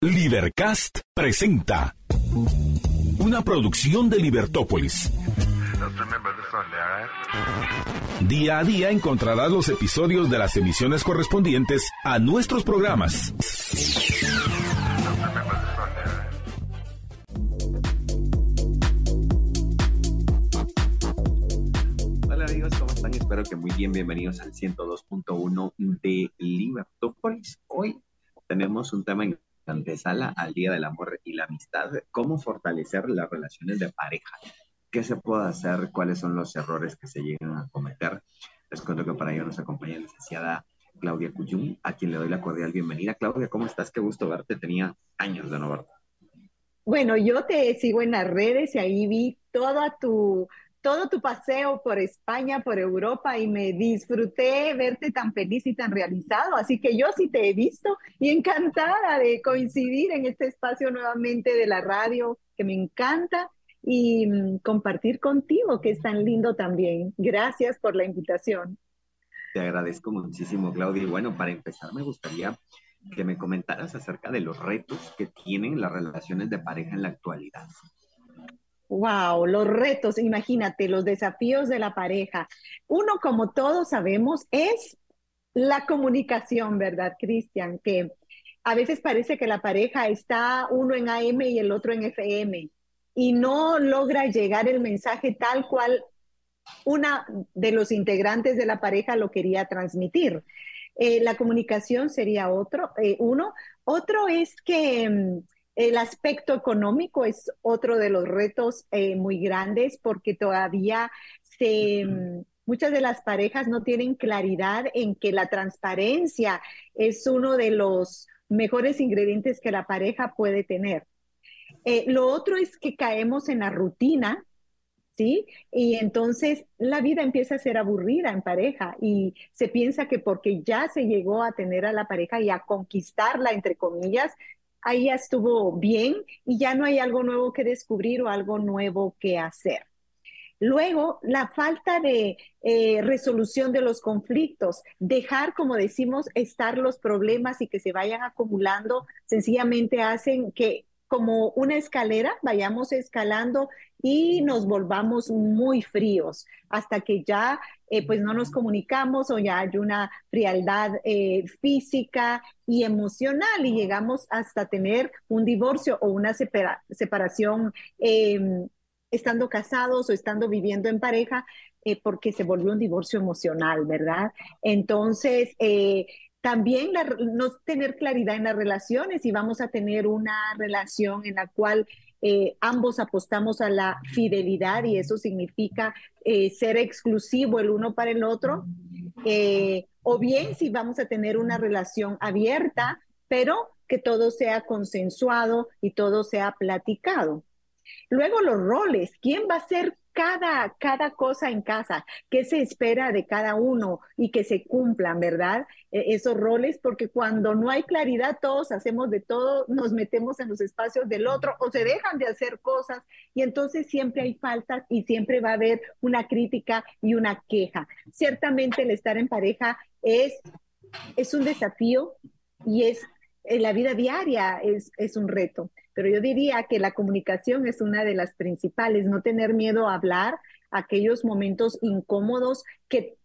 Libercast presenta una producción de Libertópolis. Día a día encontrarás los episodios de las emisiones correspondientes a nuestros programas. Hola amigos, ¿cómo están? Espero que muy bien. Bienvenidos al 102.1 de Libertópolis. Hoy tenemos un tema en antesala al Día del Amor y la Amistad, cómo fortalecer las relaciones de pareja, qué se puede hacer, cuáles son los errores que se llegan a cometer. Les cuento que para ello nos acompaña la licenciada Claudia Cuyum, a quien le doy la cordial bienvenida. Claudia, ¿cómo estás? Qué gusto verte. Tenía años de no verte. Bueno, yo te sigo en las redes y ahí vi toda tu todo tu paseo por España, por Europa y me disfruté verte tan feliz y tan realizado. Así que yo sí te he visto y encantada de coincidir en este espacio nuevamente de la radio que me encanta y mm, compartir contigo, que es tan lindo también. Gracias por la invitación. Te agradezco muchísimo, Claudia. Y bueno, para empezar, me gustaría que me comentaras acerca de los retos que tienen las relaciones de pareja en la actualidad. Wow, los retos, imagínate, los desafíos de la pareja. Uno, como todos sabemos, es la comunicación, ¿verdad, Cristian? Que a veces parece que la pareja está uno en AM y el otro en FM y no logra llegar el mensaje tal cual una de los integrantes de la pareja lo quería transmitir. Eh, la comunicación sería otro, eh, uno. Otro es que mm, el aspecto económico es otro de los retos eh, muy grandes porque todavía se, muchas de las parejas no tienen claridad en que la transparencia es uno de los mejores ingredientes que la pareja puede tener. Eh, lo otro es que caemos en la rutina, ¿sí? Y entonces la vida empieza a ser aburrida en pareja y se piensa que porque ya se llegó a tener a la pareja y a conquistarla, entre comillas, ahí ya estuvo bien y ya no hay algo nuevo que descubrir o algo nuevo que hacer. Luego, la falta de eh, resolución de los conflictos, dejar, como decimos, estar los problemas y que se vayan acumulando, sencillamente hacen que como una escalera, vayamos escalando y nos volvamos muy fríos hasta que ya eh, pues no nos comunicamos o ya hay una frialdad eh, física y emocional y llegamos hasta tener un divorcio o una separación em, estando casados o estando viviendo en pareja eh, porque se volvió un divorcio emocional, ¿verdad? Entonces, también no tener claridad en las relaciones y vamos a tener una relación en la cual eh, ambos apostamos a la fidelidad y eso significa eh, ser exclusivo el uno para el otro, eh, o bien si vamos a tener una relación abierta, pero que todo sea consensuado y todo sea platicado. Luego los roles, ¿quién va a ser cada, cada cosa en casa, qué se espera de cada uno y que se cumplan, ¿verdad? E, esos roles, porque cuando no hay claridad, todos hacemos de todo, nos metemos en los espacios del otro o se dejan de hacer cosas y entonces siempre hay faltas y siempre va a haber una crítica y una queja. Ciertamente el estar en pareja es, es un desafío y es en la vida diaria es, es un reto pero yo diría que la comunicación es una de las principales, no tener miedo a hablar aquellos momentos incómodos que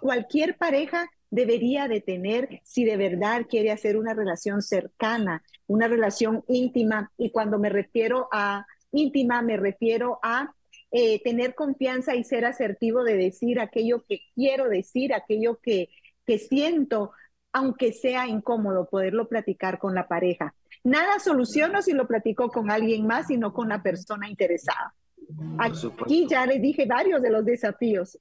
cualquier pareja debería de tener si de verdad quiere hacer una relación cercana, una relación íntima. Y cuando me refiero a íntima, me refiero a eh, tener confianza y ser asertivo de decir aquello que quiero decir, aquello que, que siento, aunque sea incómodo, poderlo platicar con la pareja. Nada soluciono si lo platico con alguien más, sino con la persona interesada. Aquí ya les dije varios de los desafíos.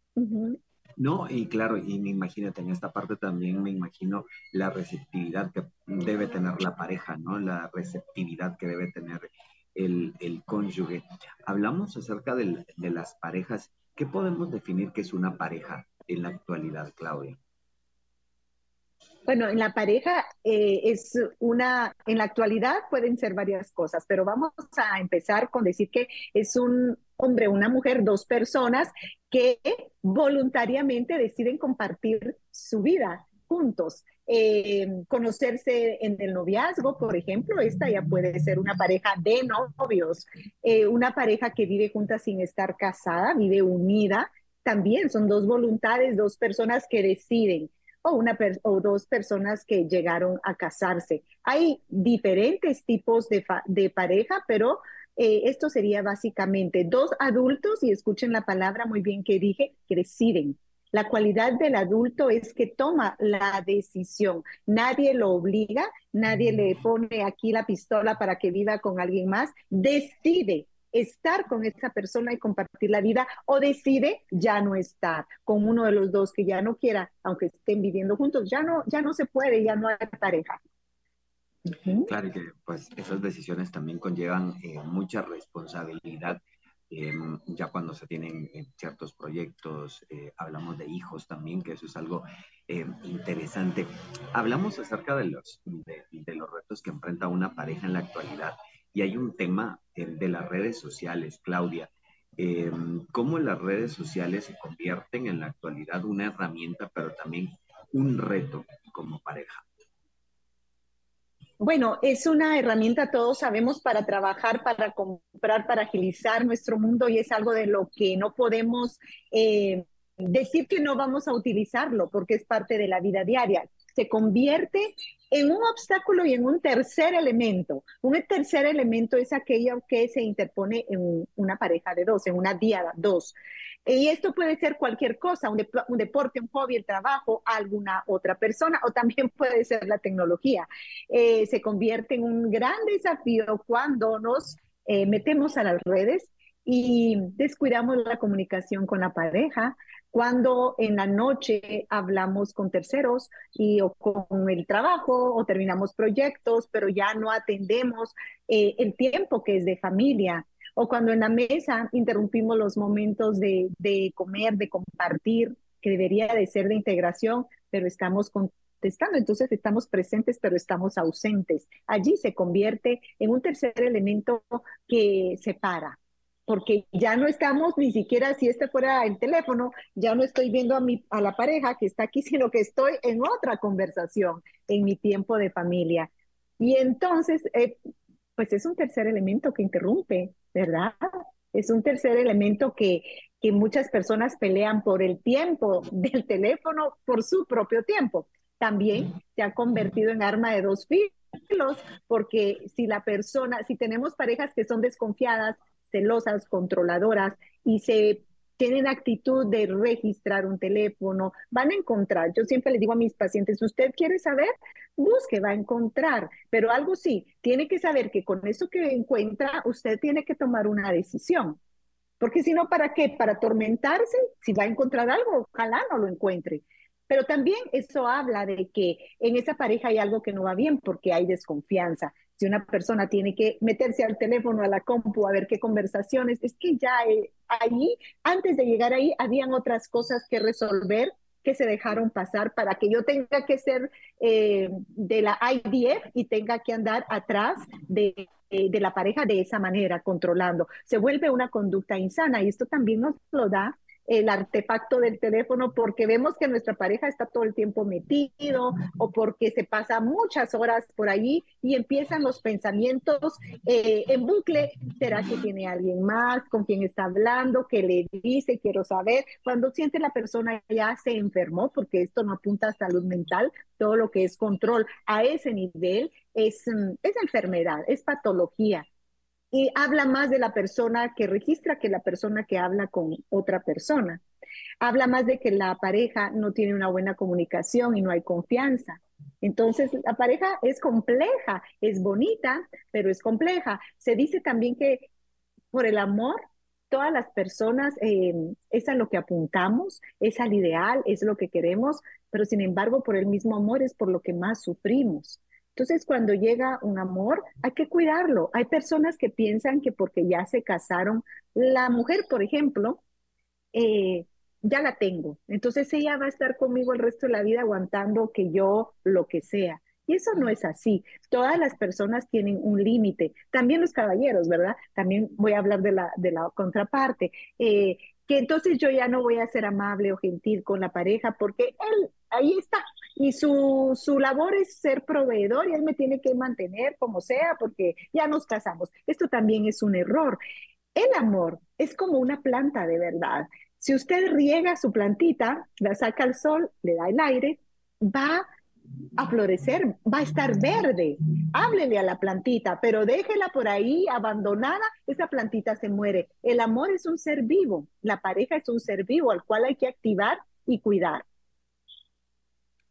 No, y claro, y me imagínate, en esta parte también me imagino la receptividad que debe tener la pareja, ¿no? La receptividad que debe tener el, el cónyuge. Hablamos acerca de las parejas. ¿Qué podemos definir que es una pareja en la actualidad, Claudia? Bueno, en la pareja eh, es una, en la actualidad pueden ser varias cosas, pero vamos a empezar con decir que es un hombre, una mujer, dos personas que voluntariamente deciden compartir su vida juntos. eh, conocerse en el noviazgo, por ejemplo, esta ya puede ser una pareja de novios, eh, una pareja que vive juntas sin estar casada, vive unida, también son dos voluntades, dos personas que deciden o, una o dos personas que llegaron a casarse. Hay diferentes tipos de, de pareja, pero eh, esto sería básicamente dos adultos, y escuchen la palabra muy bien que dije, que deciden. La cualidad del adulto es que toma la decisión. Nadie lo obliga, nadie le pone aquí la pistola para que viva con alguien más. Decide estar con esa persona y compartir la vida o decide ya no estar con uno de los dos que ya no quiera, aunque estén viviendo juntos, ya no, ya no se puede, ya no hay pareja. Claro que pues esas decisiones también conllevan eh, mucha responsabilidad. Em, ya cuando se tienen eh, ciertos proyectos, eh, hablamos de hijos también, que eso es algo em, interesante. Hablamos acerca de los, de, los retos que enfrenta una pareja en la actualidad y hay un tema em, de las redes sociales, Claudia. cómo las redes sociales se convierten en la actualidad una herramienta, pero también un reto como pareja. Bueno, es una herramienta, todos sabemos, para trabajar, para comprar, para agilizar nuestro mundo y es algo de lo que no podemos eh, decir que no vamos a utilizarlo porque es parte de la vida diaria. Se convierte en un obstáculo y en un tercer elemento. Un tercer elemento es aquello que se interpone en una pareja de dos, en una diada dos. Y esto puede ser cualquier cosa, un, deporte, un hobby, el trabajo, alguna otra persona, o también puede ser la tecnología. Eh, se convierte en un gran desafío cuando nos eh, metemos a las redes y descuidamos la comunicación con la pareja, cuando en la noche hablamos con terceros y o con el trabajo o terminamos proyectos, pero ya no atendemos eh, el tiempo que es de familia. O cuando en la mesa interrumpimos los momentos de, comer, de compartir, que debería de ser de integración, pero estamos contestando, entonces estamos presentes, pero estamos ausentes. Allí se convierte en un tercer elemento que separa, porque ya no estamos ni siquiera si este fuera el teléfono, ya no estoy viendo a, mi, a la pareja que está aquí, sino que estoy en otra conversación, en mi tiempo de familia. Y entonces, eh, pues es un tercer elemento que interrumpe ¿verdad? Es un tercer elemento que, que muchas personas pelean por el tiempo del teléfono, por su propio tiempo. También se ha convertido en arma de dos filos, porque si la persona, si tenemos parejas que son desconfiadas, celosas, controladoras y se tienen actitud de registrar un teléfono, van a encontrar. Yo siempre le digo a mis pacientes, usted quiere saber, busque, va a encontrar, pero algo sí, tiene que saber que con eso que encuentra, usted tiene que tomar una decisión. Porque si no, ¿para qué? Para atormentarse, si va a encontrar algo, ojalá no lo encuentre. Pero también eso habla de que en esa pareja hay algo que no va bien porque hay desconfianza. Si una persona tiene que meterse al teléfono, a la compu, a ver qué conversaciones, es que ya eh, ahí, antes de llegar ahí, habían otras cosas que resolver que se dejaron pasar para que yo tenga que ser eh, de la IDF y tenga que andar atrás de, de, la pareja de esa manera, controlando. Se vuelve una conducta insana y esto también nos lo da el artefacto del teléfono porque vemos que nuestra pareja está todo el tiempo metido o porque se pasa muchas horas por allí y empiezan los pensamientos eh, en bucle. ¿Será que tiene alguien más con quien está hablando? que le dice? Quiero saber. Cuando siente la persona ya se enfermó, porque esto no apunta a salud mental, todo lo que es control a ese nivel es, mm, es enfermedad, es patología y habla más de la persona que registra que la persona que habla con otra persona. Habla más de que la pareja no tiene una buena comunicación y no hay confianza. Entonces, la pareja es compleja, es bonita, pero es compleja. Se dice también que por el amor, todas las personas eh, es a lo que apuntamos, es al ideal, es lo que queremos, pero sin embargo, por el mismo amor es por lo que más sufrimos. Entonces, cuando llega un amor, hay que cuidarlo. Hay personas que piensan que porque ya se casaron, la mujer, por ejemplo, eh, ya la tengo. Entonces ella va a estar conmigo el resto de la vida aguantando que yo lo que sea. Y eso no es así. Todas las personas tienen un límite. También los caballeros, ¿verdad? También voy a hablar de la, contraparte. Eh, que entonces yo ya no voy a ser amable o gentil con la pareja porque él ahí está. Y su, su labor es ser proveedor y él me tiene que mantener como sea porque ya nos casamos. Esto también es un error. El amor es como una planta de verdad. Si usted riega su plantita, la saca al sol, le da el aire, va a florecer, va a estar verde. Háblele a la plantita, pero déjela por ahí abandonada, esa plantita se muere. El amor es un ser vivo, la pareja es un ser vivo al cual hay que activar y cuidar.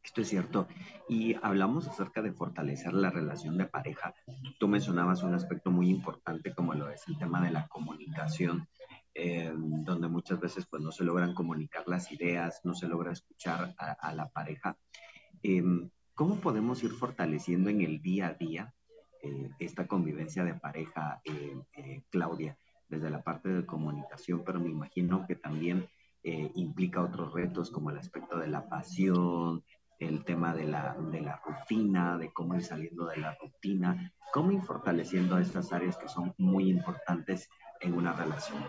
Esto es cierto. Y hablamos acerca de fortalecer la relación de pareja. Tú mencionabas un aspecto muy importante como lo es el tema de la comunicación, eh, donde muchas veces pues no se logran comunicar las ideas, no se logra escuchar a la pareja. Em, ¿Cómo podemos ir fortaleciendo en el día a día eh, esta convivencia de pareja, eh, eh, Claudia, desde la parte de comunicación, pero me imagino que también implica otros retos como el aspecto de la pasión, el tema de la, de la rutina, de cómo ir saliendo de la rutina, cómo ir fortaleciendo estas áreas que son muy importantes en una relación.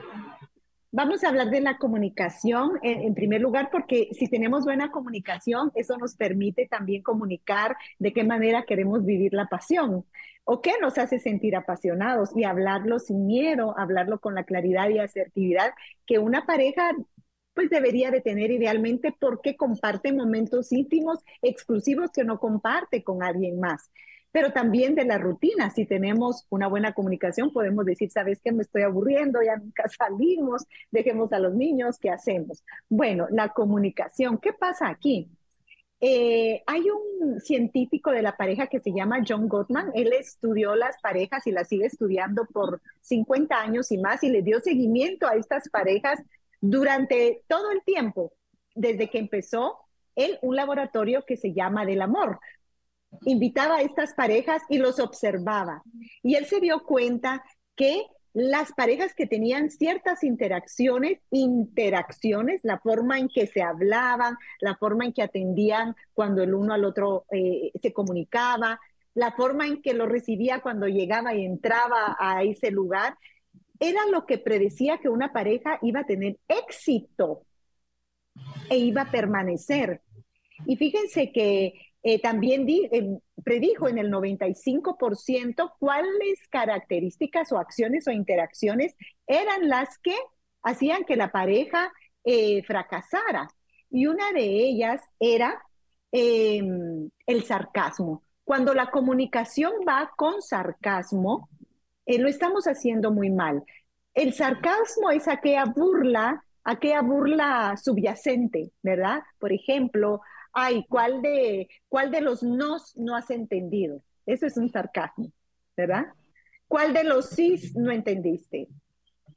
Vamos a hablar de la comunicación en, primer lugar, porque si tenemos buena comunicación, eso nos permite también comunicar de qué manera queremos vivir la pasión o qué nos hace sentir apasionados y hablarlo sin miedo, hablarlo con la claridad y asertividad que una pareja pues debería de tener idealmente porque comparte momentos íntimos exclusivos que no comparte con alguien más pero también de la rutina. Si tenemos una buena comunicación, podemos decir, sabes que me estoy aburriendo, ya nunca salimos, dejemos a los niños, ¿qué hacemos? Bueno, la comunicación, ¿qué pasa aquí? Eh, hay un científico de la pareja que se llama John Gottman. Él estudió las parejas y las sigue estudiando por 50 años y más y le dio seguimiento a estas parejas durante todo el tiempo, desde que empezó él un laboratorio que se llama del amor, invitaba a estas parejas y los observaba. Y él se dio cuenta que las parejas que tenían ciertas interacciones, interacciones, la forma en que se hablaban, la forma en que atendían cuando el uno al otro eh, se comunicaba, la forma en que lo recibía cuando llegaba y entraba a ese lugar, era lo que predecía que una pareja iba a tener éxito e iba a permanecer. Y fíjense que eh, también eh, predijo en el 95% cuáles características o acciones o interacciones eran las que hacían que la pareja eh, fracasara. Y una de ellas era em, el sarcasmo. Cuando la comunicación va con sarcasmo, lo estamos haciendo muy mal. El sarcasmo es aquella burla, aquella burla subyacente, ¿verdad? Por ejemplo, ay, ¿cuál de, cuál de los nos no has entendido? Eso es un sarcasmo, ¿verdad? ¿Cuál de los sí no entendiste?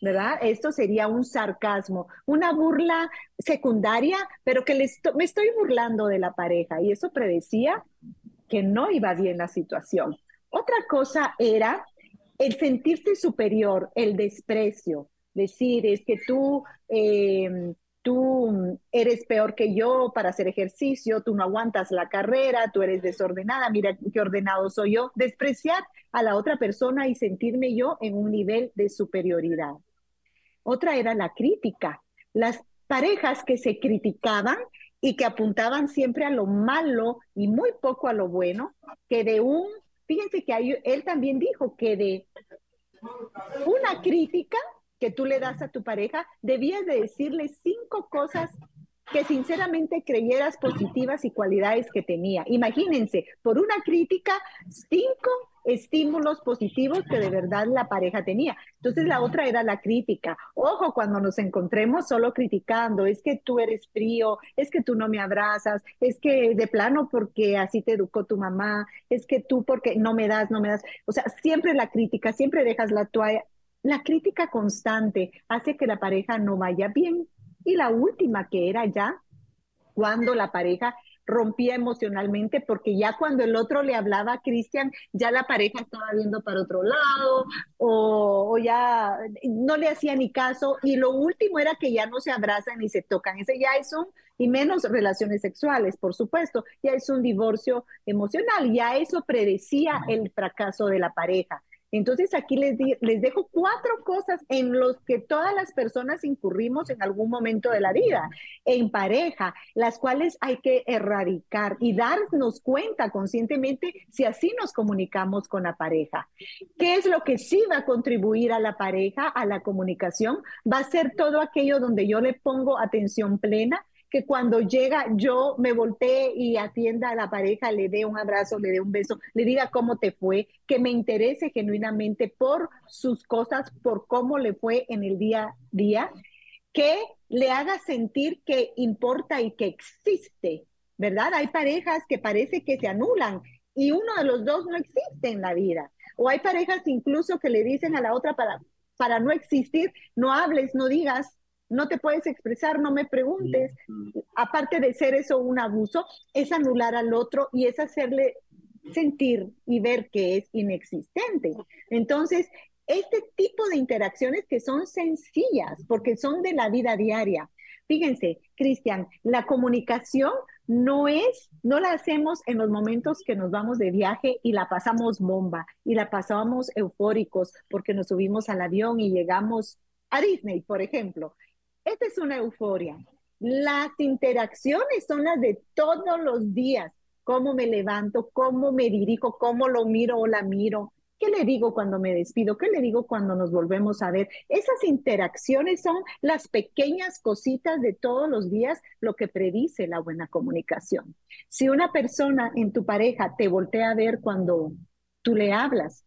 ¿Verdad? Esto sería un sarcasmo, una burla secundaria, pero que me estoy burlando de la pareja y eso predecía que no iba bien la situación. Otra cosa era el sentirse superior, el desprecio, decir, es que tú eh, tú eres peor que yo para hacer ejercicio, tú no aguantas la carrera, tú eres desordenada, mira qué ordenado soy yo. Despreciar a la otra persona y sentirme yo en un nivel de superioridad. Otra era la crítica. Las parejas que se criticaban y que apuntaban siempre a lo malo y muy poco a lo bueno, que de un, fíjense que él también dijo que de una crítica que tú le das a tu pareja, debías de decirle cinco cosas que sinceramente creyeras positivas y cualidades que tenía. Imagínense, por una crítica, cinco estímulos positivos que de verdad la pareja tenía. Entonces la otra era la crítica. Ojo, cuando nos encontremos solo criticando, es que tú eres frío, es que tú no me abrazas, es que de plano porque así te educó tu mamá, es que tú porque no me das, no me das. O sea, siempre la crítica, siempre dejas la toalla la crítica constante hace que la pareja no vaya bien. Y la última que era ya cuando la pareja rompía emocionalmente porque ya cuando el otro le hablaba a Cristian, ya la pareja estaba viendo para otro lado o, ya no le hacía ni caso y lo último era que ya no se abrazan ni se tocan. Ese ya es un, y menos relaciones sexuales, por supuesto, ya es un divorcio emocional, ya eso predecía el fracaso de la pareja. Entonces aquí les, les dejo cuatro cosas en los que todas las personas incurrimos en algún momento de la vida, en pareja, las cuales hay que erradicar y darnos cuenta conscientemente si así nos comunicamos con la pareja. ¿Qué es lo que sí va a contribuir a la pareja, a la comunicación? Va a ser todo aquello donde yo le pongo atención plena, que cuando llega yo me voltee y atienda a la pareja, le dé un abrazo, le dé un beso, le diga cómo te fue, que me interese genuinamente por sus cosas, por cómo le fue en el día a día, que le haga sentir que importa y que existe, ¿verdad? Hay parejas que parece que se anulan y uno de los dos no existe en la vida. O hay parejas incluso que le dicen a la otra para, para no existir, no hables, no digas, no te puedes expresar, no me preguntes. Aparte de ser eso un abuso, es anular al otro y es hacerle sentir y ver que es inexistente. Entonces, este tipo de interacciones que son sencillas, porque son de la vida diaria. Fíjense, Cristian, la comunicación no es, no la hacemos en los momentos que nos vamos de viaje y la pasamos bomba y la pasamos eufóricos porque nos subimos al avión y llegamos a Disney, por ejemplo. Esta es una euforia. Las interacciones son las de todos los días. Cómo me levanto, cómo me dirijo, cómo lo miro o la miro. ¿Qué le digo cuando me despido? ¿Qué le digo cuando nos volvemos a ver? Esas interacciones son las pequeñas cositas de todos los días, lo que predice la buena comunicación. Si una persona en tu pareja te voltea a ver cuando tú le hablas,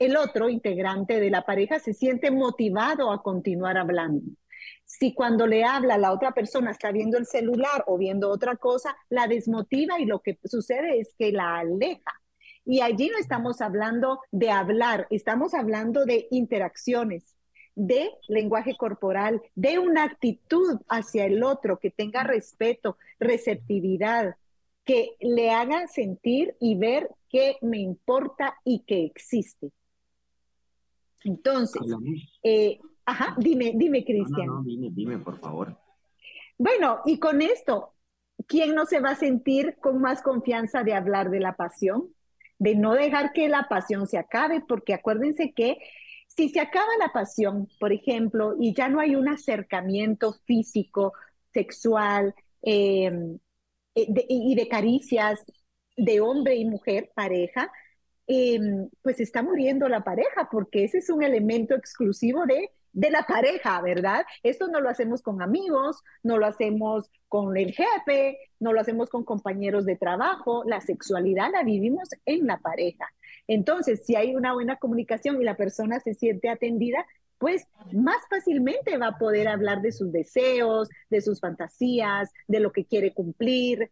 el otro integrante de la pareja se siente motivado a continuar hablando. Si cuando le habla la otra persona está viendo el celular o viendo otra cosa, la desmotiva y lo que sucede es que la aleja. Y allí no estamos hablando de hablar, estamos hablando de interacciones, de lenguaje corporal, de una actitud hacia el otro que tenga respeto, receptividad, que le haga sentir y ver que me importa y que existe. Entonces, eh, Ajá, dime, dime, Cristian. No, dime, dime, por favor. Bueno, y con esto, ¿quién no se va a sentir con más confianza de hablar de la pasión? De no dejar que la pasión se acabe, porque acuérdense que si se acaba la pasión, por ejemplo, y ya no hay un acercamiento físico, sexual em, eh, y de caricias de hombre y mujer, pareja, em, pues está muriendo la pareja, porque ese es un elemento exclusivo de de la pareja, ¿verdad? Esto no lo hacemos con amigos, no lo hacemos con el jefe, no lo hacemos con compañeros de trabajo, la sexualidad la vivimos en la pareja. Entonces, si hay una buena comunicación y la persona se siente atendida, pues más fácilmente va a poder hablar de sus deseos, de sus fantasías, de lo que quiere cumplir,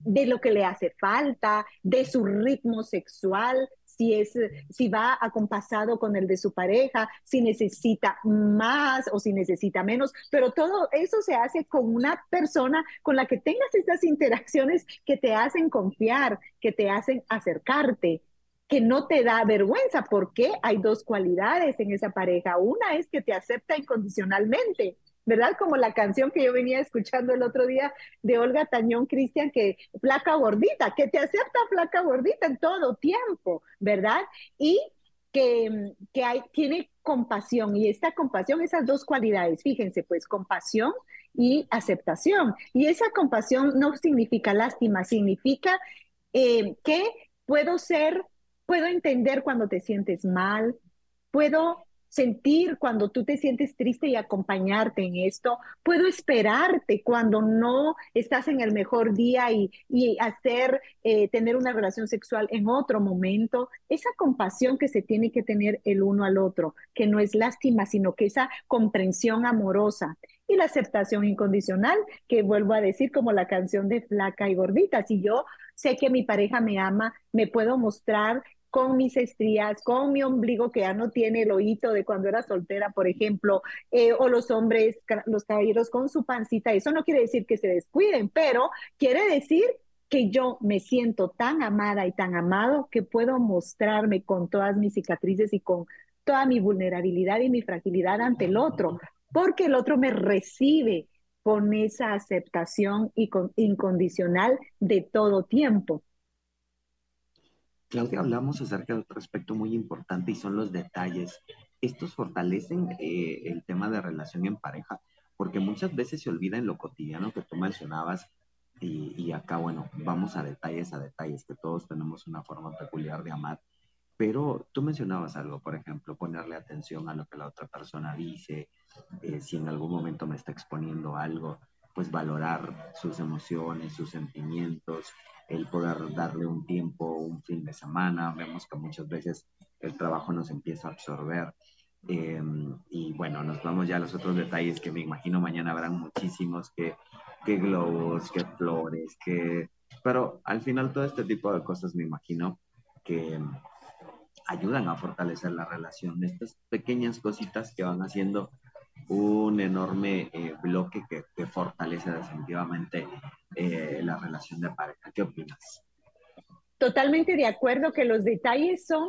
de lo que le hace falta, de su ritmo sexual, si, es, si va acompasado con el de su pareja, si necesita más o si necesita menos, pero todo eso se hace con una persona con la que tengas estas interacciones que te hacen confiar, que te hacen acercarte, que no te da vergüenza, porque hay dos cualidades en esa pareja. Una es que te acepta incondicionalmente ¿verdad? Como la canción que yo venía escuchando el otro día de Olga Tañón Cristian, que flaca gordita, que te acepta flaca gordita en todo tiempo, ¿verdad? Y que, que tiene compasión y esta compasión, esas dos cualidades, fíjense, pues compasión y aceptación. Y esa compasión no significa lástima, significa eh, que puedo ser, puedo entender cuando te sientes mal, puedo sentir cuando tú te sientes triste y acompañarte en esto. Puedo esperarte cuando no estás en el mejor día y, hacer, eh, tener una relación sexual en otro momento. Esa compasión que se tiene que tener el uno al otro, que no es lástima, sino que esa comprensión amorosa. Y la aceptación incondicional, que vuelvo a decir como la canción de flaca y gordita. Si yo sé que mi pareja me ama, me puedo mostrar con mis estrías, con mi ombligo que ya no tiene el ojito de cuando era soltera, por ejemplo, eh, o los hombres, los caballeros con su pancita. Eso no quiere decir que se descuiden, pero quiere decir que yo me siento tan amada y tan amado que puedo mostrarme con todas mis cicatrices y con toda mi vulnerabilidad y mi fragilidad ante el otro, porque el otro me recibe con esa aceptación incondicional de todo tiempo. Claudia, hablamos acerca de otro aspecto muy importante y son los detalles. Estos fortalecen eh, el tema de relación en pareja, porque muchas veces se olvida en lo cotidiano que tú mencionabas y, y, acá, bueno, vamos a detalles, a detalles, que todos tenemos una forma peculiar de amar, pero tú mencionabas algo, por ejemplo, ponerle atención a lo que la otra persona dice, eh, si en algún momento me está exponiendo algo, pues valorar sus emociones, sus sentimientos, el poder darle un tiempo, un fin de semana. Vemos que muchas veces el trabajo nos empieza a absorber. Em, y bueno, nos vamos ya a los otros detalles que me imagino mañana habrán muchísimos, que, que globos, que flores, que... Pero al final todo este tipo de cosas me imagino que ayudan a fortalecer la relación. Estas pequeñas cositas que van haciendo un enorme eh, bloque que, fortalece definitivamente eh, la relación de pareja. ¿Qué opinas? Totalmente de acuerdo que los detalles son,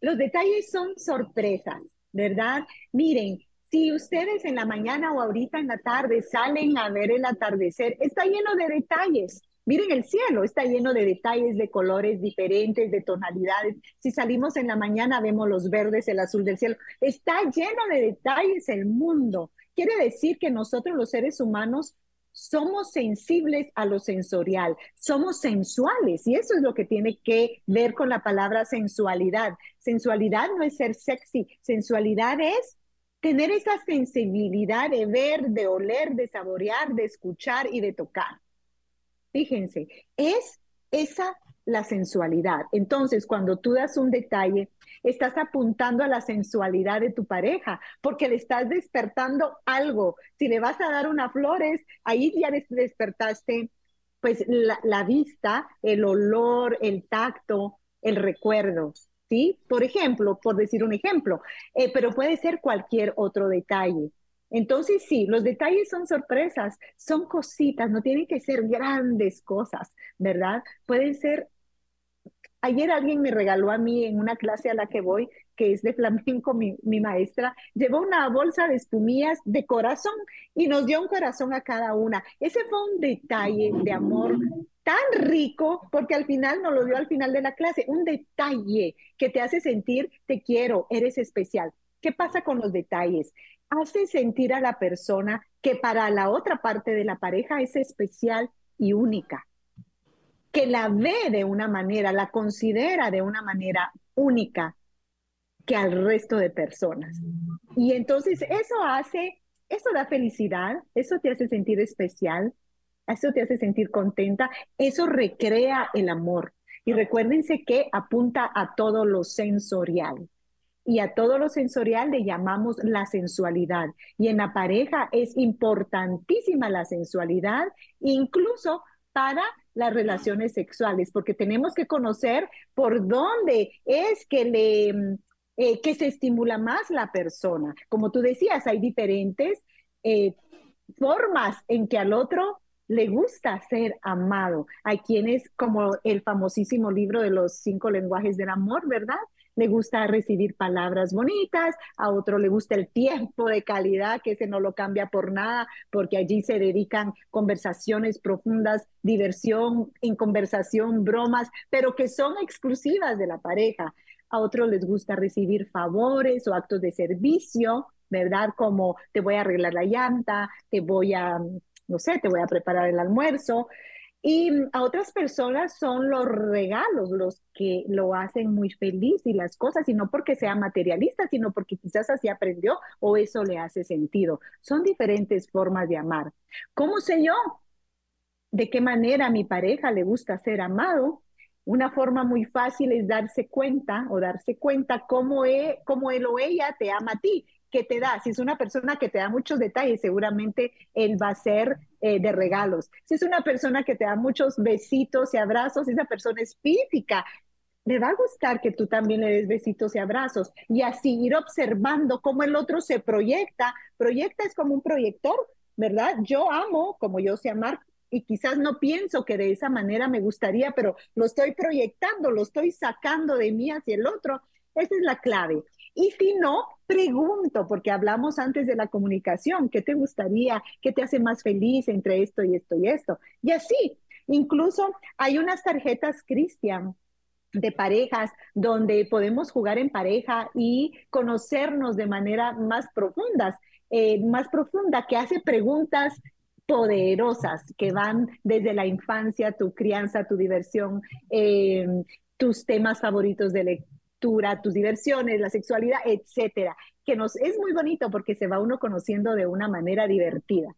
los detalles son sorpresas, ¿verdad? Miren, si ustedes en la mañana o ahorita en la tarde salen a ver el atardecer, está lleno de detalles. Miren el cielo, está lleno de detalles, de colores diferentes, de tonalidades. Si salimos en la mañana vemos los verdes, el azul del cielo. Está lleno de detalles el mundo. Quiere decir que nosotros los seres humanos somos sensibles a lo sensorial, somos sensuales y eso es lo que tiene que ver con la palabra sensualidad. Sensualidad no es ser sexy, sensualidad es tener esa sensibilidad de ver, de oler, de saborear, de escuchar y de tocar. Fíjense, es esa la sensualidad. Entonces, cuando tú das un detalle, estás apuntando a la sensualidad de tu pareja, porque le estás despertando algo. Si le vas a dar unas flores, ahí ya despertaste pues la, la vista, el olor, el tacto, el recuerdo. ¿Sí? Por ejemplo, por decir un ejemplo, eh, pero puede ser cualquier otro detalle. Entonces, sí, los detalles son sorpresas, son cositas, no tienen que ser grandes cosas, ¿verdad? Pueden ser... Ayer alguien me regaló a mí en una clase a la que voy, que es de flamenco, mi, maestra, llevó una bolsa de espumillas de corazón y nos dio un corazón a cada una. Ese fue un detalle de amor tan rico, porque al final nos lo dio al final de la clase, un detalle que te hace sentir, te quiero, eres especial. ¿Qué pasa con los detalles? Hace sentir a la persona que para la otra parte de la pareja es especial y única, que la ve de una manera, la considera de una manera única que al resto de personas. Y entonces eso hace, eso da felicidad, eso te hace sentir especial, eso te hace sentir contenta, eso recrea el amor. Y recuérdense que apunta a todo lo sensorial y a todo lo sensorial le llamamos la sensualidad. Y en la pareja es importantísima la sensualidad, incluso para las relaciones sexuales, porque tenemos que conocer por dónde es que le mm, eh, que se estimula más la persona. Como tú decías, hay diferentes eh, formas en que al otro le gusta ser amado. Hay quienes, como el famosísimo libro de los cinco lenguajes del amor, ¿verdad? Le gusta recibir palabras bonitas, a otro le gusta el tiempo de calidad, que ese no lo cambia por nada, porque allí se dedican conversaciones profundas, diversión en conversación, bromas, pero que son exclusivas de la pareja. A otros les gusta recibir favores o actos de servicio, ¿verdad? Como te voy a arreglar la llanta, te voy a, no sé, te voy a preparar el almuerzo. Y a otras personas son los regalos los que lo hacen muy feliz y las cosas, y no porque sea materialista, sino porque quizás así aprendió o eso le hace sentido. Son diferentes formas de amar. ¿Cómo sé yo de qué manera mi pareja le gusta ser amado? Una forma muy fácil es darse cuenta o darse cuenta cómo, e, cómo él o ella te ama a ti que te da. Si es una persona que te da muchos detalles, seguramente él va a ser eh, de regalos. Si es una persona que te da muchos besitos y abrazos, esa persona es física. le va a gustar que tú también le des besitos y abrazos y así ir observando cómo el otro se proyecta. Proyecta es como un proyector, ¿verdad? Yo amo como yo sé amar y quizás no pienso que de esa manera me gustaría, pero lo estoy proyectando, lo estoy sacando de mí hacia el otro. Esa es la clave. Y si no, pregunto, porque hablamos antes de la comunicación, ¿qué te gustaría? ¿Qué te hace más feliz entre esto y esto y esto? Y así, incluso hay unas tarjetas Cristian de parejas donde podemos jugar en pareja y conocernos de manera más profundas, eh, más profunda, que hace preguntas poderosas que van desde la infancia, tu crianza, tu diversión, eh, tus temas favoritos de tus diversiones, la sexualidad, etcétera, que nos es muy bonito porque se va uno conociendo de una manera divertida.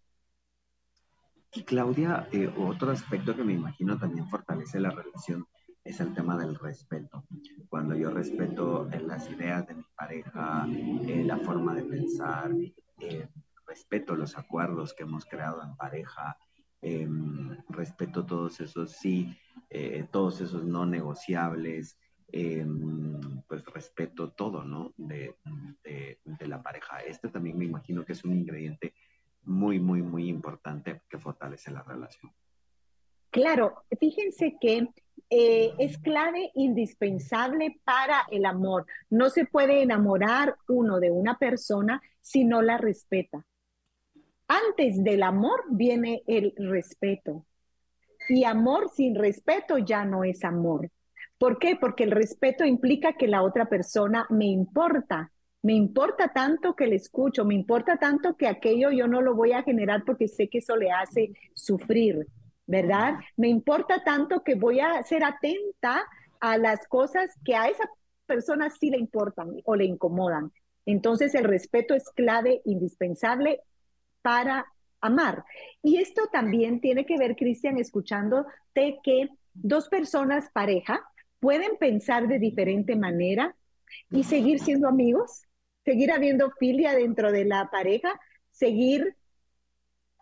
Y Claudia, eh, otro aspecto que me imagino también fortalece la relación es el tema del respeto. Cuando yo respeto eh, las ideas de mi pareja, eh, la forma de pensar, eh, respeto los acuerdos que hemos creado en pareja, em, respeto todos esos sí, todos esos no negociables, em, pues respeto todo, ¿no? De, la pareja. Este también me imagino que es un ingrediente muy, muy, muy importante que fortalece la relación. Claro, fíjense que eh, es clave indispensable para el amor. No se puede enamorar uno de una persona si no la respeta. Antes del amor viene el respeto. Y amor sin respeto ya no es amor. ¿Por qué? Porque el respeto implica que la otra persona me importa. Me importa tanto que le escucho, me importa tanto que aquello yo no lo voy a generar porque sé que eso le hace sufrir. ¿verdad? Me importa tanto que voy a ser atenta a las cosas que a esa persona sí le importan o le incomodan. Entonces el respeto es clave, indispensable para amar. Y esto también tiene que ver, Cristian, escuchándote que dos personas pareja pueden pensar de diferente manera y seguir siendo amigos, seguir habiendo filia dentro de la pareja, seguir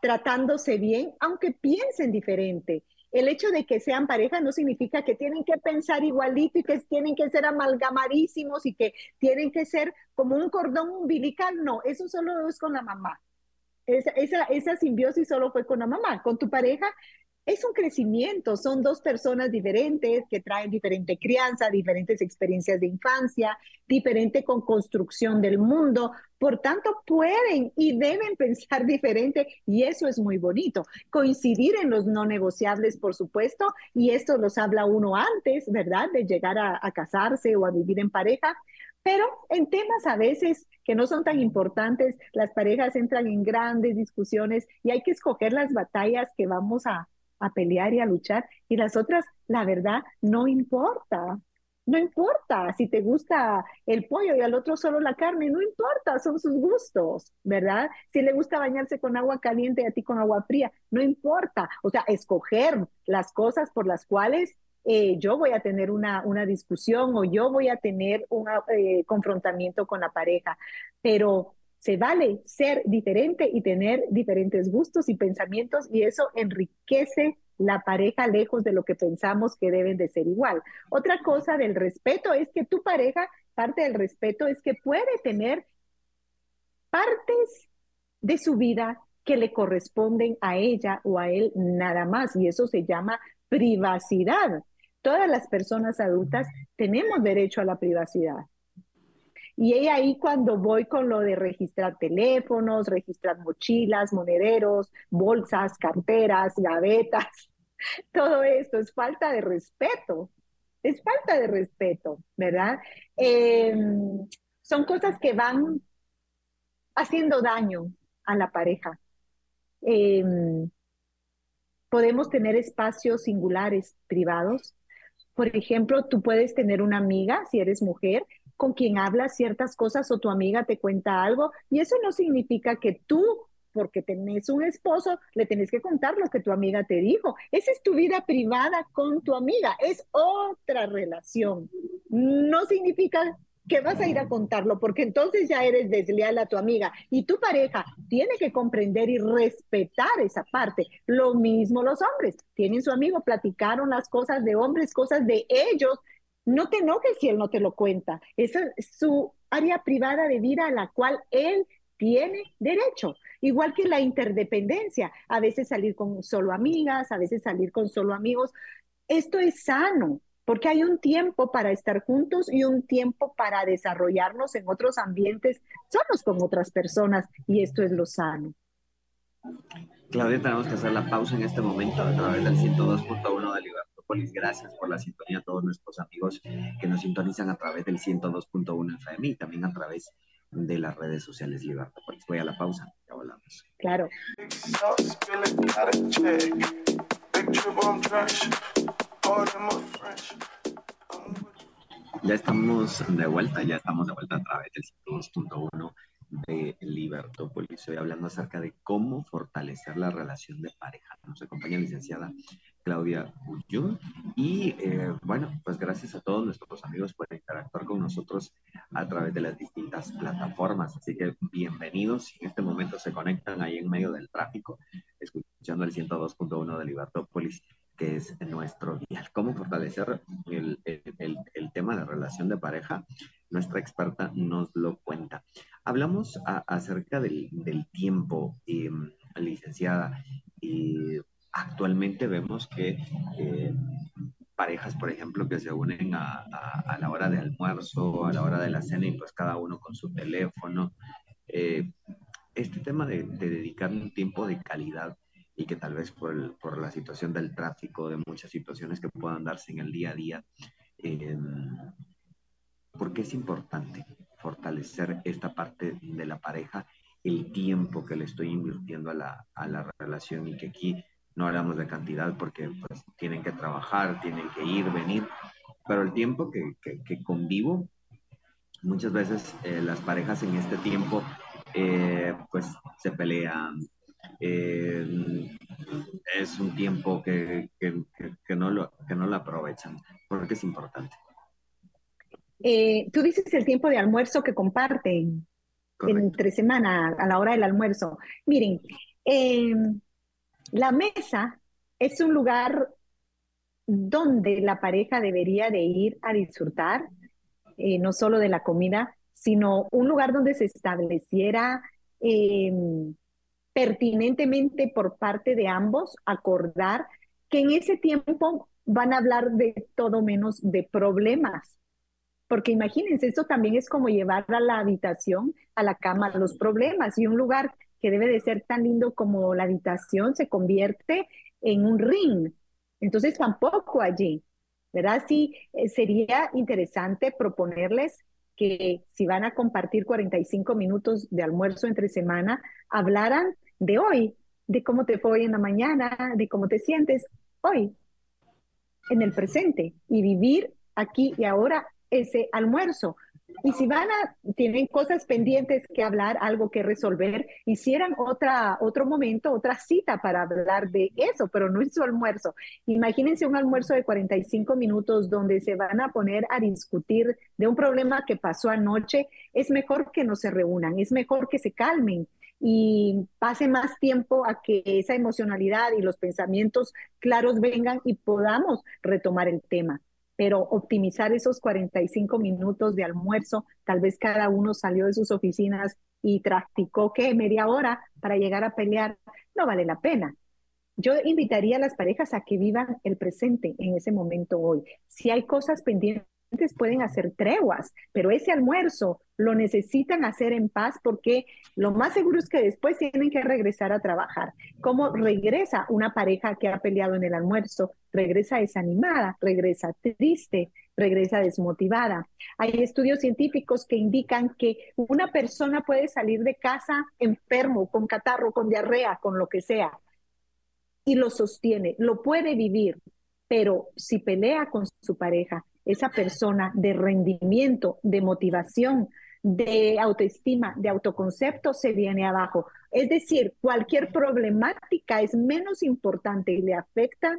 tratándose bien, aunque piensen diferente. El hecho de que sean pareja no significa que tienen que pensar igualito y que tienen que ser amalgamadísimos y que tienen que ser como un cordón umbilical. No, eso solo es con la mamá. Esa, esa, esa simbiosis solo fue con la mamá. Con tu pareja es un crecimiento, son dos personas diferentes que traen diferente crianza, diferentes experiencias de infancia, diferente con construcción del mundo, por tanto pueden y deben pensar diferente y eso es muy bonito. Coincidir en los no negociables, por supuesto, y esto los habla uno antes, ¿verdad? De llegar a, a casarse o a vivir en pareja, pero en temas a veces que no son tan importantes, las parejas entran en grandes discusiones y hay que escoger las batallas que vamos a, a pelear y a luchar y las otras, la verdad, no importa. No importa si te gusta el pollo y al otro solo la carne, no importa, son sus gustos, ¿verdad? Si le gusta bañarse con agua caliente y a ti con agua fría, no importa. O sea, escoger las cosas por las cuales eh, yo voy a tener una, una, discusión o yo voy a tener un eh, confrontamiento con la pareja, pero se vale ser diferente y tener diferentes gustos y pensamientos y eso enriquece la pareja lejos de lo que pensamos que deben de ser igual. Otra cosa del respeto es que tu pareja, parte del respeto es que puede tener partes de su vida que le corresponden a ella o a él nada más y eso se llama privacidad. Todas las personas adultas tenemos derecho a la privacidad. Y ahí cuando voy con lo de registrar teléfonos, registrar mochilas, monederos, bolsas, carteras, gavetas, todo esto es falta de respeto, es falta de respeto, ¿verdad? Em, son cosas que van haciendo daño a la pareja. Em, podemos tener espacios singulares privados. Por ejemplo, tú puedes tener una amiga, si eres mujer, con quien hablas ciertas cosas o tu amiga te cuenta algo y eso no significa que tú porque tenés un esposo, le tenés que contar lo que tu amiga te dijo. Esa es tu vida privada con tu amiga, es otra relación. No significa que vas a ir a contarlo, porque entonces ya eres desleal a tu amiga y tu pareja tiene que comprender y respetar esa parte. Lo mismo los hombres, tienen su amigo, platicaron las cosas de hombres, cosas de ellos, No te enojes si él no te lo cuenta. Esa es su área privada de vida a la cual él tiene derecho. Igual que la interdependencia, a veces salir con solo amigas, a veces salir con solo amigos. Esto es sano, porque hay un tiempo para estar juntos y un tiempo para desarrollarnos en otros ambientes solos con otras personas, y esto es lo sano. Claudia, tenemos que hacer la pausa en este momento a través del 102.1 de Libertópolis. Gracias por la sintonía a todos nuestros amigos que nos sintonizan a través del 102.1 FM y también a través de las redes sociales Libertópolis. Voy a la pausa, ya volvamos. Claro. Ya estamos de vuelta, ya estamos de vuelta a través del 102.1 de Libertópolis. Estoy hablando acerca de cómo fortalecer la relación de pareja. Nos acompaña la licenciada Claudia Bullón. Y eh, bueno, pues gracias a todos nuestros amigos por interactuar con nosotros a través de las distintas plataformas. Así que bienvenidos. En este momento se conectan ahí en medio del tráfico, escuchando el 102.1 de Libertópolis que es nuestro dial. ¿Cómo fortalecer el, el, el, tema de relación de pareja? Nuestra experta nos lo cuenta. Hablamos acerca del, del tiempo, eh, licenciada, y actualmente vemos que eh, parejas, por ejemplo, que se unen a, a, la hora de almuerzo, a la hora de la cena, y pues cada uno con su teléfono. Eh, este tema de dedicar un tiempo de calidad y que tal vez por, por, la situación del tráfico, de muchas situaciones que puedan darse en el día a día, eh, ¿por qué es importante fortalecer esta parte de la pareja, el tiempo que le estoy invirtiendo a la, a la relación y que aquí no hablamos de cantidad porque pues, tienen que trabajar, tienen que ir, venir, pero el tiempo que, que, convivo, muchas veces eh, las parejas en este tiempo eh, pues se pelean, eh, es un tiempo que, que, no lo, que no lo aprovechan, porque es importante. Eh, tú dices el tiempo de almuerzo que comparten entre semana a la hora del almuerzo. Miren, em, la mesa es un lugar donde la pareja debería de ir a disfrutar, eh, no solo de la comida, sino un lugar donde se estableciera em, pertinentemente por parte de ambos acordar que en ese tiempo van a hablar de todo menos de problemas. Porque imagínense, esto también es como llevar a la habitación, a la cama, los problemas. Y un lugar que debe de ser tan lindo como la habitación se convierte en un ring. Entonces tampoco allí, ¿verdad? Sí, eh, sería interesante proponerles que si van a compartir 45 minutos de almuerzo entre semana, hablaran de hoy, de cómo te fue hoy en la mañana, de cómo te sientes hoy, en el presente, y vivir aquí y ahora ese almuerzo. Y si van a, tienen cosas pendientes que hablar, algo que resolver, hicieran otra, otro momento, otra cita para hablar de eso, pero no es su almuerzo. Imagínense un almuerzo de 45 minutos donde se van a poner a discutir de un problema que pasó anoche. Es mejor que no se reúnan, es mejor que se calmen y pase más tiempo a que esa emocionalidad y los pensamientos claros vengan y podamos retomar el tema. Pero optimizar esos 45 minutos de almuerzo, tal vez cada uno salió de sus oficinas y practicó que media hora para llegar a pelear, no vale la pena. Yo invitaría a las parejas a que vivan el presente en ese momento hoy. Si hay cosas pendientes pueden hacer treguas, pero ese almuerzo lo necesitan hacer en paz porque lo más seguro es que después tienen que regresar a trabajar. ¿Cómo regresa una pareja que ha peleado en el almuerzo? Regresa desanimada, regresa triste, regresa desmotivada. Hay estudios científicos que indican que una persona puede salir de casa enfermo, con catarro, con diarrea, con lo que sea, y lo sostiene, lo puede vivir, pero si pelea con su pareja, esa persona de rendimiento, de motivación, de autoestima, de autoconcepto, se viene abajo. Es decir, cualquier problemática es menos importante y le afecta,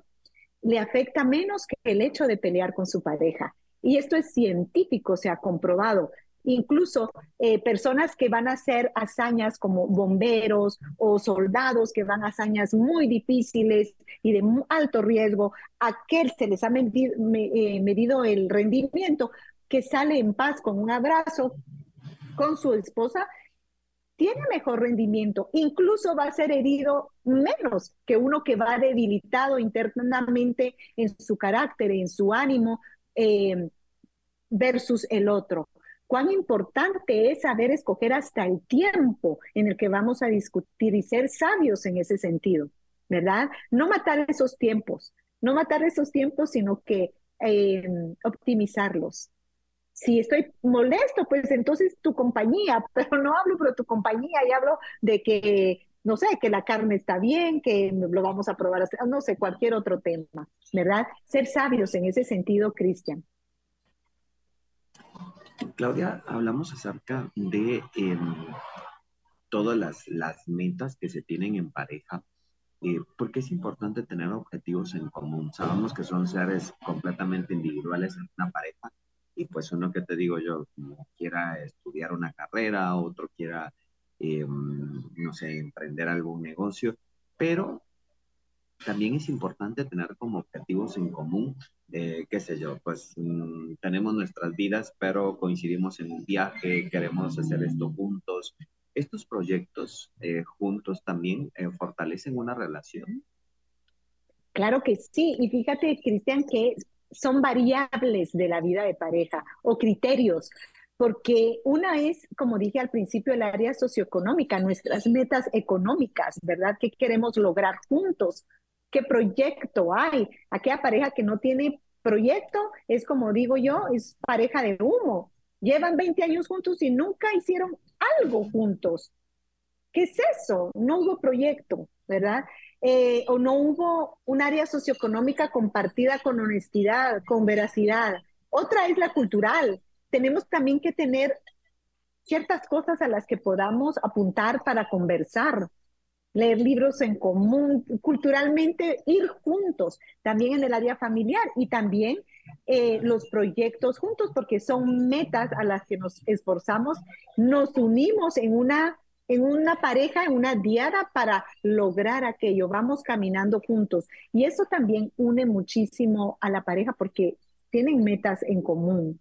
le afecta menos que el hecho de pelear con su pareja. Y esto es científico, se ha comprobado. Incluso eh, personas que van a hacer hazañas como bomberos o soldados que van a hazañas muy difíciles y de alto riesgo, aquel se les ha eh, medido el rendimiento, que sale en paz con un abrazo con su esposa, tiene mejor rendimiento, incluso va a ser herido menos que uno que va debilitado internamente en su carácter, en su ánimo, eh, versus el otro. Cuán importante es saber escoger hasta el tiempo en el que vamos a discutir y ser sabios en ese sentido, ¿verdad? No matar esos tiempos, no matar esos tiempos, sino que eh, optimizarlos si estoy molesto, pues entonces tu compañía, pero no hablo por tu compañía y hablo de que, no sé, que la carne está bien, que lo vamos a probar, no sé, cualquier otro tema, ¿verdad? Ser sabios en ese sentido, Cristian. Claudia, hablamos acerca de em, todas las, las, metas que se tienen en pareja. Eh, porque es importante tener objetivos en común. Sabemos que son seres completamente individuales en una pareja, y pues uno que te digo yo, quiera estudiar una carrera, otro quiera, eh, no sé, emprender algún negocio, pero también es importante tener como objetivos en común, eh, qué sé yo, pues mm, tenemos nuestras vidas, pero coincidimos en un viaje, queremos hacer esto juntos. ¿Estos proyectos eh, juntos también fortalecen una relación? Claro que sí, y fíjate, Cristian, que son variables de la vida de pareja o criterios, porque una es, como dije al principio, el área socioeconómica, nuestras metas económicas, ¿verdad? ¿Qué queremos lograr juntos? ¿Qué proyecto hay? Aquella pareja que no tiene proyecto es, como digo yo, es pareja de humo. Llevan 20 años juntos y nunca hicieron algo juntos. ¿Qué es eso? No hubo proyecto, ¿verdad? Eh, o no hubo un área socioeconómica compartida con honestidad, con veracidad. Otra es la cultural. Tenemos también que tener ciertas cosas a las que podamos apuntar para conversar, leer libros en común, culturalmente ir juntos, también en el área familiar y también eh, los proyectos juntos, porque son metas a las que nos esforzamos, nos unimos en una en una pareja, en una diada para lograr aquello. Vamos caminando juntos. Y eso también une muchísimo a la pareja porque tienen metas en común.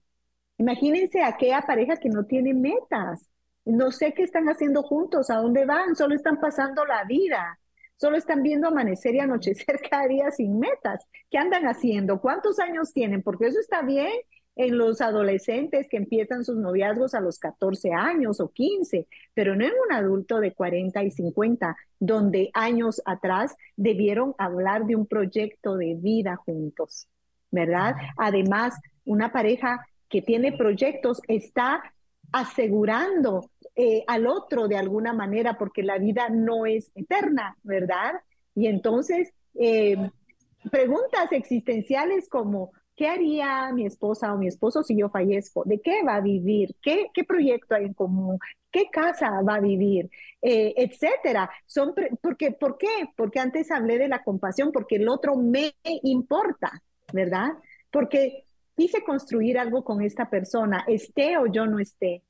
Imagínense aquella pareja que no tiene metas. No sé qué están haciendo juntos, a dónde van, solo están pasando la vida. Solo están viendo amanecer y anochecer cada día sin metas. ¿Qué andan haciendo? ¿Cuántos años tienen? Porque eso está bien en los adolescentes que empiezan sus noviazgos a los 14 años o 15, pero no en un adulto de 40 y 50, donde años atrás debieron hablar de un proyecto de vida juntos, ¿verdad? Además, una pareja que tiene proyectos está asegurando eh, al otro de alguna manera, porque la vida no es eterna, ¿verdad? Y entonces, eh, preguntas existenciales como, ¿Qué haría mi esposa o mi esposo si yo fallezco? ¿De qué va a vivir? ¿Qué, qué proyecto hay en común? ¿Qué casa va a vivir? Eh, etcétera. Son porque, ¿Por qué? Porque antes hablé de la compasión, porque el otro me importa, ¿verdad? Porque quise construir algo con esta persona, esté o yo no esté,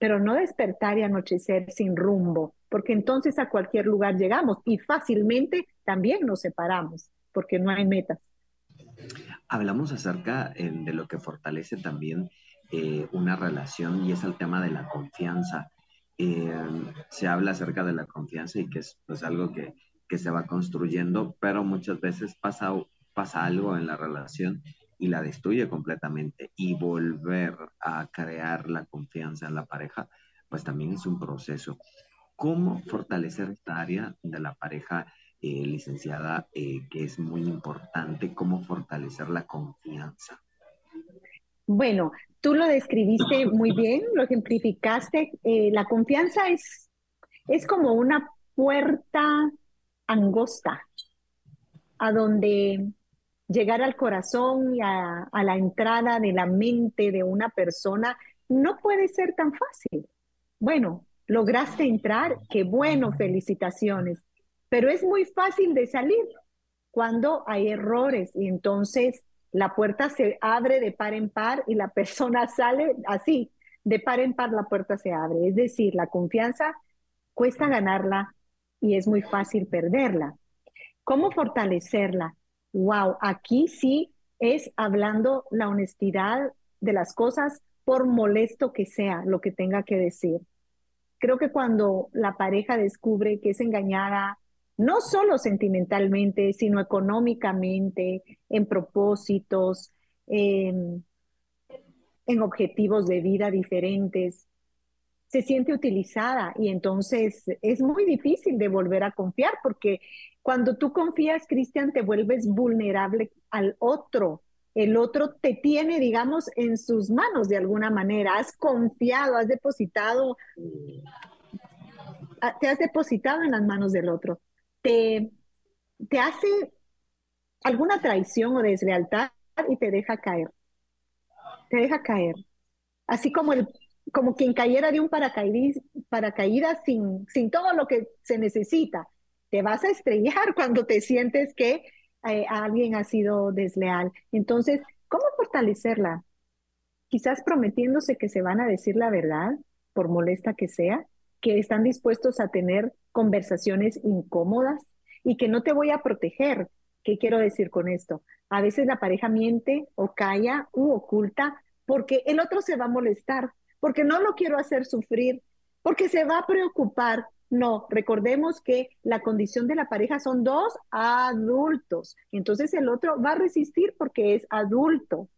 pero no despertar y anochecer sin rumbo, porque entonces a cualquier lugar llegamos y fácilmente también nos separamos, porque no hay metas. Hablamos acerca eh, de lo que fortalece también eh, una relación y es el tema de la confianza. Eh, se habla acerca de la confianza y que es pues, algo que, que, se va construyendo, pero muchas veces pasa, pasa algo en la relación y la destruye completamente. Y volver a crear la confianza en la pareja, pues también es un proceso. ¿Cómo fortalecer esta área de la pareja eh, licenciada, eh, que es muy importante, cómo fortalecer la confianza. Bueno, tú lo describiste muy bien, lo ejemplificaste. Eh, la confianza es, es como una puerta angosta a donde llegar al corazón y a, la entrada de la mente de una persona no puede ser tan fácil. Bueno, lograste entrar, qué bueno, felicitaciones pero es muy fácil de salir cuando hay errores y entonces la puerta se abre de par en par y la persona sale así, de par en par la puerta se abre. Es decir, la confianza cuesta ganarla y es muy fácil perderla. ¿Cómo fortalecerla? Wow, aquí sí es hablando la honestidad de las cosas por molesto que sea lo que tenga que decir. Creo que cuando la pareja descubre que es engañada, no solo sentimentalmente, sino económicamente, en propósitos, en, en objetivos de vida diferentes, se siente utilizada y entonces es muy difícil de volver a confiar porque cuando tú confías, Cristian, te vuelves vulnerable al otro. El otro te tiene, digamos, en sus manos de alguna manera. Has confiado, has depositado, te has depositado en las manos del otro. Te, te hace alguna traición o deslealtad y te deja caer. Te deja caer. Así como el como quien cayera de un paracaídas, sin, sin todo lo que se necesita. Te vas a estrellar cuando te sientes que eh, alguien ha sido desleal. Entonces, ¿cómo fortalecerla? Quizás prometiéndose que se van a decir la verdad, por molesta que sea, que están dispuestos a tener conversaciones incómodas y que no te voy a proteger. ¿Qué quiero decir con esto? A veces la pareja miente o calla u oculta porque el otro se va a molestar porque no lo quiero hacer sufrir, porque se va a preocupar. No, recordemos que la condición de la pareja son dos adultos. Entonces el otro va a resistir porque es adulto.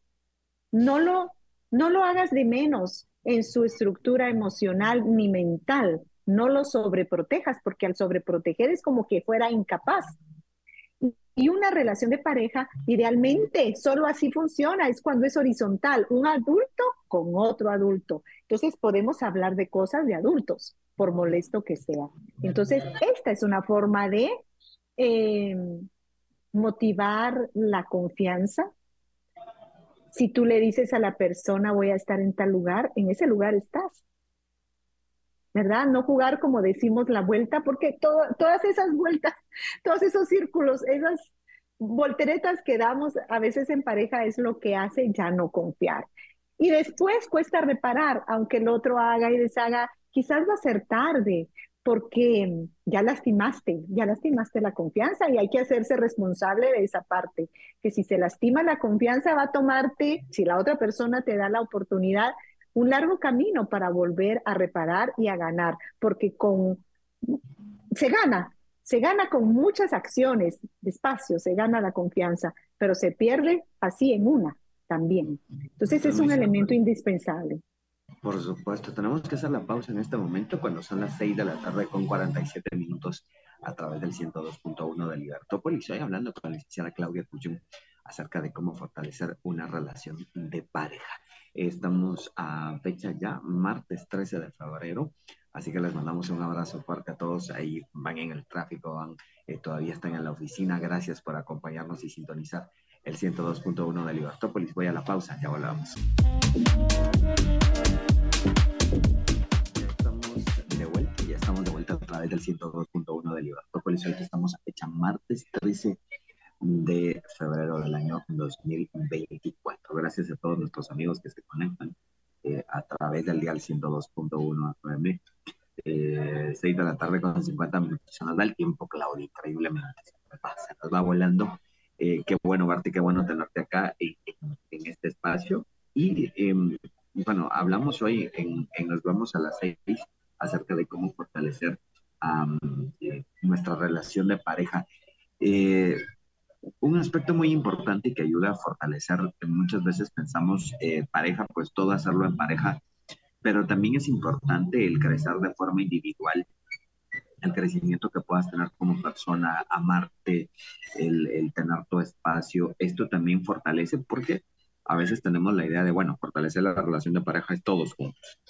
No lo, no lo hagas de menos en su estructura emocional ni mental. No lo sobreprotejas porque al sobreproteger es como que fuera incapaz. Y una relación de pareja, idealmente, solo así funciona, es cuando es horizontal, un adulto con otro adulto. Entonces podemos hablar de cosas de adultos, por molesto que sea. Entonces, esta es una forma de eh, motivar la confianza. Si tú le dices a la persona, voy a estar en tal lugar, en ese lugar estás. ¿Verdad? No jugar como decimos la vuelta, porque todas esas vueltas, todos esos círculos, esas volteretas que damos a veces en pareja es lo que hace ya no confiar. Y después cuesta reparar, aunque el otro haga y deshaga, quizás va a ser tarde, porque ya lastimaste, ya lastimaste la confianza y hay que hacerse responsable de esa parte, que si se lastima la confianza va a tomarte, si la otra persona te da la oportunidad, un largo camino para volver a reparar y a ganar, porque con se gana, se gana con muchas acciones, despacio, se gana la confianza, pero se pierde así en una también. Entonces es un elemento indispensable. Por supuesto, tenemos que hacer la pausa en este momento cuando son las 6 de la tarde con 47 minutos a través del 102.1 de Libertópolis. Estoy hablando con la licenciada Claudia Puyón acerca de cómo fortalecer una relación de pareja. Estamos a fecha ya, martes 13 de febrero, así que les mandamos un abrazo fuerte a todos. Ahí van en el tráfico, van, eh, todavía están en la oficina. Gracias por acompañarnos y sintonizar el 102.1 de Libertópolis. Voy a la pausa, ya volvamos. Ya estamos de vuelta, ya estamos de vuelta a través del 102.1 de Libertópolis. Hoy estamos a fecha martes 13 de febrero del año 2024. Gracias a todos nuestros amigos que se conectan eh, a través del dial 102.1 FM. Eh, 6 de la tarde con 50 minutos. Se nos da el tiempo, Claudia, increíblemente. Se nos va volando. Eh, qué bueno verte, qué bueno tenerte acá en, este espacio. Y em, bueno, hablamos hoy en, Nos Vamos a las 6 acerca de cómo fortalecer eh, nuestra relación de pareja. Eh, un aspecto muy importante que ayuda a fortalecer, muchas veces pensamos eh, pareja, pues todo hacerlo en pareja, pero también es importante el crecer de forma individual, el crecimiento que puedas tener como persona, amarte, el, el tener tu espacio, esto también fortalece porque a veces tenemos la idea de, bueno, fortalecer la relación de pareja es todos juntos.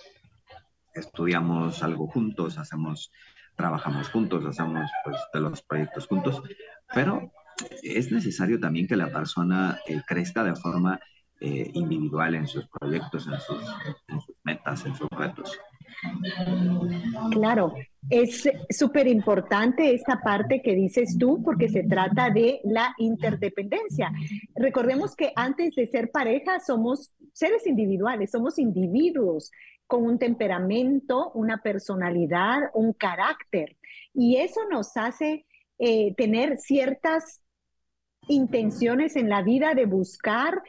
Estudiamos algo juntos, hacemos, trabajamos juntos, hacemos pues de los proyectos juntos, pero es necesario también que la persona eh, crezca de forma eh, individual en sus proyectos, en sus, metas, en sus retos. Claro, es súper importante esta parte que dices tú porque se trata de la interdependencia. Recordemos que antes de ser pareja somos seres individuales, somos individuos con un temperamento, una personalidad, un carácter. Y eso nos hace eh, tener ciertas intenciones en la vida de buscar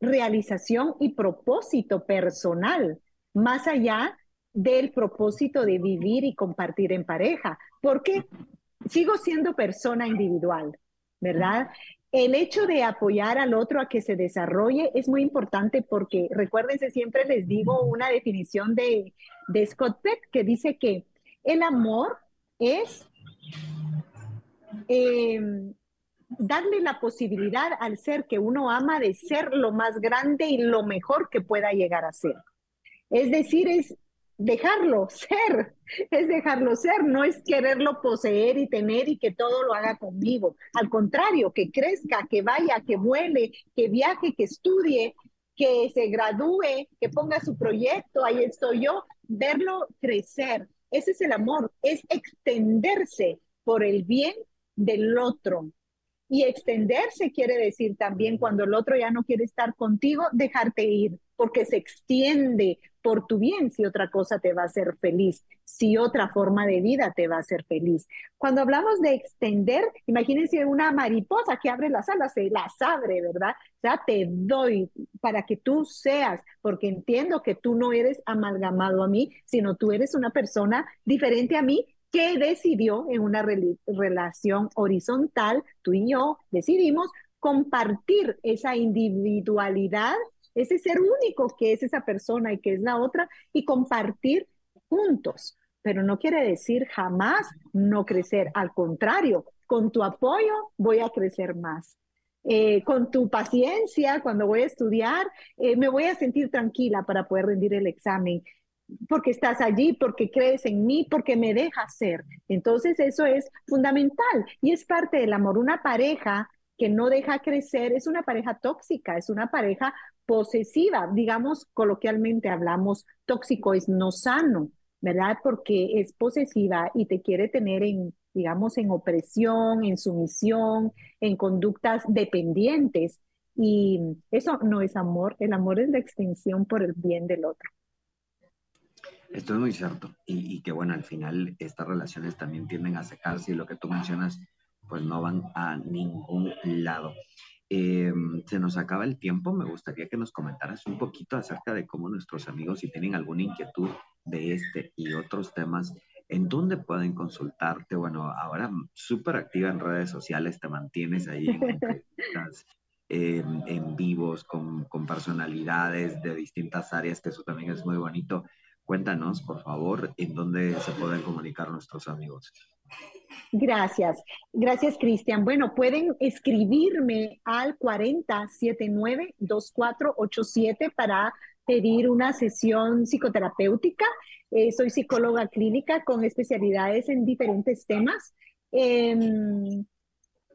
realización y propósito personal, más allá del propósito de vivir y compartir en pareja, porque sigo siendo persona individual, ¿verdad? El hecho de apoyar al otro a que se desarrolle es muy importante porque recuérdense, siempre les digo una definición de, de Scott Peck que dice que el amor es eh, darle la posibilidad al ser que uno ama de ser lo más grande y lo mejor que pueda llegar a ser. Es decir, es dejarlo ser, es dejarlo ser, no es quererlo poseer y tener y que todo lo haga conmigo. Al contrario, que crezca, que vaya, que vuele, que viaje, que estudie, que se gradúe, que ponga su proyecto, ahí estoy yo, verlo crecer. Ese es el amor, es extenderse por el bien del otro, y extenderse quiere decir también cuando el otro ya no quiere estar contigo, dejarte ir, porque se extiende por tu bien si otra cosa te va a hacer feliz, si otra forma de vida te va a hacer feliz. Cuando hablamos de extender, imagínense una mariposa que abre las alas, se las abre, ¿verdad? Ya te doy para que tú seas, porque entiendo que tú no eres amalgamado a mí, sino tú eres una persona diferente a mí que decidió en una relación horizontal, tú y yo decidimos compartir esa individualidad, ese ser único que es esa persona y que es la otra, y compartir juntos. Pero no quiere decir jamás no crecer, al contrario, con tu apoyo voy a crecer más. Eh, con tu paciencia, cuando voy a estudiar, eh, me voy a sentir tranquila para poder rendir el examen porque estás allí, porque crees en mí, porque me dejas ser. Entonces eso es fundamental y es parte del amor. Una pareja que no deja crecer es una pareja tóxica, es una pareja posesiva, digamos coloquialmente hablamos, tóxico es no sano, ¿verdad? Porque es posesiva y te quiere tener en, digamos, en opresión, en sumisión, en conductas dependientes. Y eso no es amor, el amor es la extensión por el bien del otro. Esto es muy cierto. Y, que bueno, al final estas relaciones también tienden a secarse y lo que tú mencionas, pues no van a ningún lado. Eh, se nos acaba el tiempo. Me gustaría que nos comentaras un poquito acerca de cómo nuestros amigos, si tienen alguna inquietud de este y otros temas, en dónde pueden consultarte. Bueno, ahora súper activa en redes sociales, te mantienes ahí en entrevistas, en vivos con, con personalidades de distintas áreas, que eso también es muy bonito. Cuéntanos, por favor, en dónde se pueden comunicar nuestros amigos. Gracias, gracias Cristian. Bueno, pueden escribirme al 4079-2487 para pedir una sesión psicoterapéutica. Eh, soy psicóloga clínica con especialidades en diferentes temas. Em,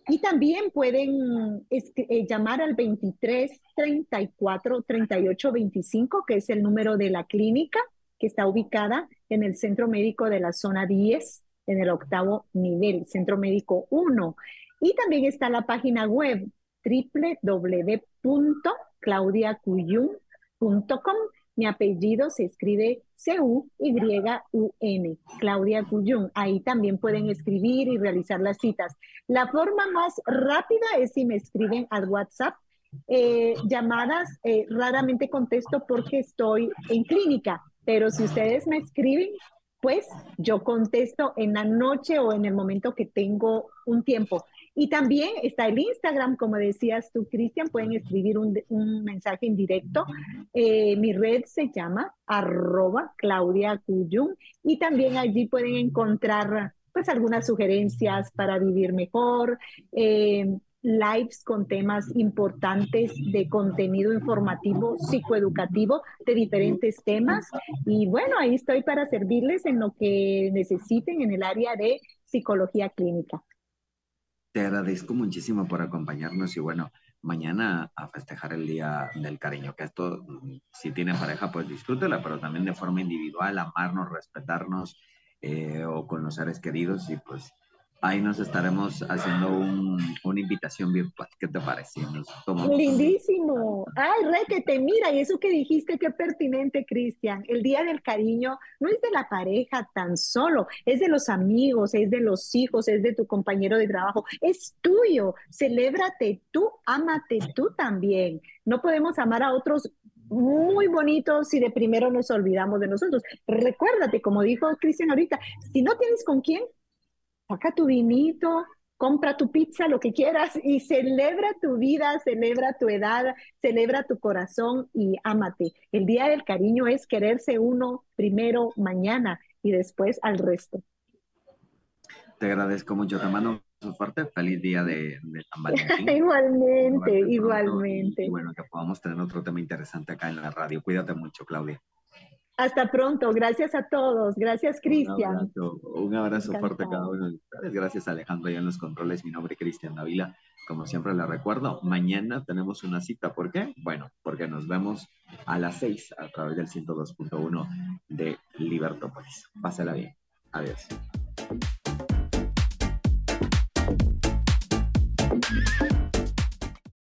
y también pueden eh, llamar al 23 34 38 25, que es el número de la clínica está ubicada en el Centro Médico de la Zona 10, en el octavo nivel, Centro Médico 1. Y también está la página web www.claudiacuyun.com. Mi apellido se escribe C-U-Y-U-N, Claudia Cuyun. Ahí también pueden escribir y realizar las citas. La forma más rápida es si me escriben al WhatsApp. Eh, llamadas eh, raramente contesto porque estoy en clínica, pero si ustedes me escriben, pues yo contesto en la noche o en el momento que tengo un tiempo. Y también está el Instagram, como decías tú, Cristian, pueden escribir un, mensaje en directo. Eh, mi red se llama arroba Claudia Cuyun y también allí pueden encontrar pues algunas sugerencias para vivir mejor, eh, lives con temas importantes de contenido informativo, psicoeducativo, de diferentes temas. Y bueno, ahí estoy para servirles en lo que necesiten en el área de psicología clínica. Te agradezco muchísimo por acompañarnos y bueno, mañana a festejar el Día del Cariño, que esto, si tiene pareja, pues disfrútela, pero también de forma individual, amarnos, respetarnos eh, o con los seres queridos y pues ahí nos estaremos haciendo una invitación virtual. ¿Qué te parece? Lindísimo. Ay, Requete, mira, y eso que dijiste, qué pertinente, Cristian. El Día del Cariño no es de la pareja tan solo, es de los amigos, es de los hijos, es de tu compañero de trabajo, es tuyo. Celébrate tú, ámate tú también. No podemos amar a otros muy bonitos si de primero nos olvidamos de nosotros. Recuérdate, como dijo Cristian ahorita, si no tienes con quién, saca tu vinito, compra tu pizza, lo que quieras y celebra tu vida, celebra tu edad, celebra tu corazón y ámate. El día del cariño es quererse uno primero mañana y después al resto. Te agradezco mucho, te mando un fuerte feliz día de, San Valentín. igualmente, igualmente. y bueno, que podamos tener otro tema interesante acá en la radio. Cuídate mucho, Claudia. Hasta pronto. Gracias a todos. Gracias, Cristian. Un abrazo, fuerte a cada uno de ustedes. Gracias, Alejandro, ya en los controles. Mi nombre es Cristian Davila. Como siempre le recuerdo, mañana tenemos una cita. ¿Por qué? Bueno, porque nos vemos a las 6 a través del 102.1 de Libertópolis. Pásala bien. Adiós.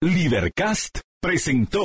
Libercast presentó